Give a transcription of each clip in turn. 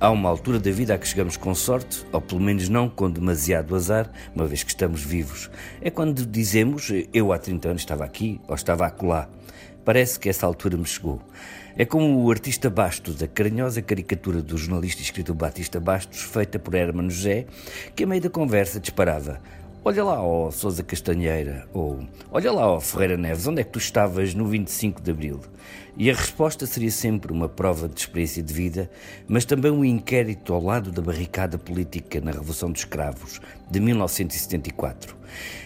Há uma altura da vida a que chegamos com sorte, ou pelo menos não com demasiado azar, uma vez que estamos vivos. É quando dizemos, eu há 30 anos estava aqui, ou estava acolá. Parece que essa altura me chegou. É como o artista Bastos, a carinhosa caricatura do jornalista e escritor Batista Bastos, feita por Hermano José, que a meio da conversa disparava Olha lá, ó Sousa Castanheira, ou olha lá, ó Ferreira Neves, onde é que tu estavas no 25 de Abril? E a resposta seria sempre uma prova de experiência de vida, mas também um inquérito ao lado da barricada política na Revolução dos Escravos de 1974.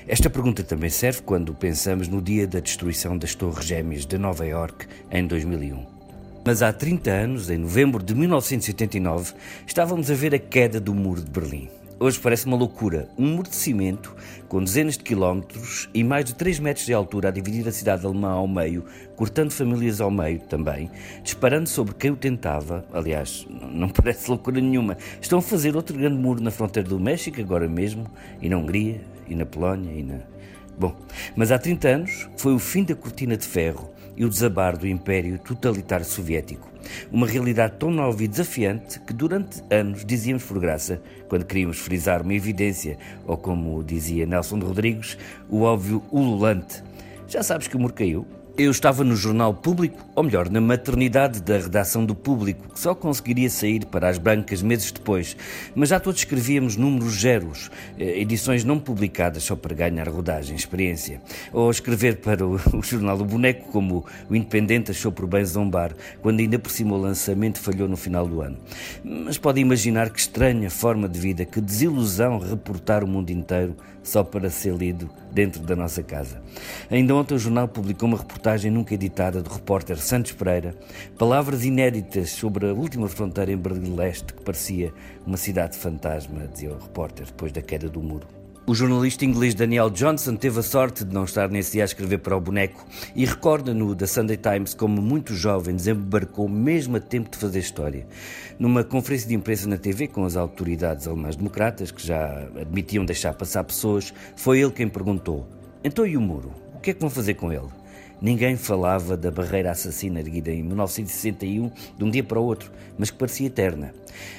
Esta pergunta também serve quando pensamos no dia da destruição das Torres Gêmeas de Nova York em 2001. Mas há 30 anos, em novembro de 1989, estávamos a ver a queda do Muro de Berlim. Hoje parece uma loucura. Um muro de cimento com dezenas de quilómetros e mais de 3 metros de altura a dividir a cidade alemã ao meio, cortando famílias ao meio também, disparando sobre quem o tentava. Aliás, não parece loucura nenhuma. Estão a fazer outro grande muro na fronteira do México agora mesmo, e na Hungria, e na Polónia, e na. Bom, mas há 30 anos foi o fim da cortina de ferro e o desabar do Império Totalitário Soviético. Uma realidade tão nova e desafiante que durante anos dizíamos por graça, quando queríamos frisar uma evidência, ou como dizia Nelson Rodrigues, o óbvio ululante. Já sabes que o muro caiu? Eu estava no jornal público, ou melhor, na maternidade da redação do público, que só conseguiria sair para as bancas meses depois, mas já todos escrevíamos números zeros, eh, edições não publicadas só para ganhar rodagem, experiência. Ou escrever para o, o jornal do Boneco, como o Independente achou por bem zombar, quando ainda por cima o lançamento falhou no final do ano. Mas podem imaginar que estranha forma de vida, que desilusão reportar o mundo inteiro só para ser lido dentro da nossa casa. Ainda ontem o jornal publicou uma reportagem nunca editada do repórter Santos Pereira, palavras inéditas sobre a última fronteira em Berlim Leste que parecia uma cidade fantasma, dizia o repórter depois da queda do muro. O jornalista inglês Daniel Johnson teve a sorte de não estar nesse dia a escrever para o boneco e recorda-no da Sunday Times como muito jovem desembarcou mesmo a tempo de fazer história. Numa conferência de imprensa na TV com as autoridades alemãs democratas, que já admitiam deixar passar pessoas, foi ele quem perguntou: Então e o muro? O que é que vão fazer com ele? Ninguém falava da barreira assassina erguida em 1961 de um dia para o outro, mas que parecia eterna.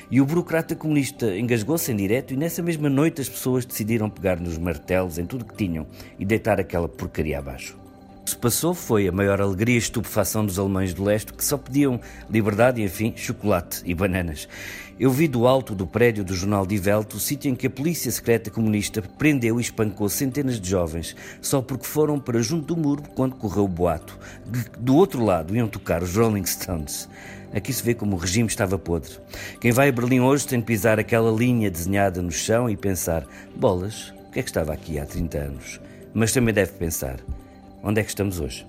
E o burocrata comunista engasgou-se em direto e nessa mesma noite as pessoas decidiram pegar nos martelos em tudo que tinham e deitar aquela porcaria abaixo. Passou foi a maior alegria e estupefação dos alemães do leste que só pediam liberdade e, enfim, chocolate e bananas. Eu vi do alto do prédio do jornal Die Welt o sítio em que a polícia secreta comunista prendeu e espancou centenas de jovens só porque foram para junto do muro quando correu o boato. Do outro lado iam tocar os Rolling Stones. Aqui se vê como o regime estava podre. Quem vai a Berlim hoje tem de pisar aquela linha desenhada no chão e pensar: bolas, o que é que estava aqui há 30 anos? Mas também deve pensar: Onde é que estamos hoje?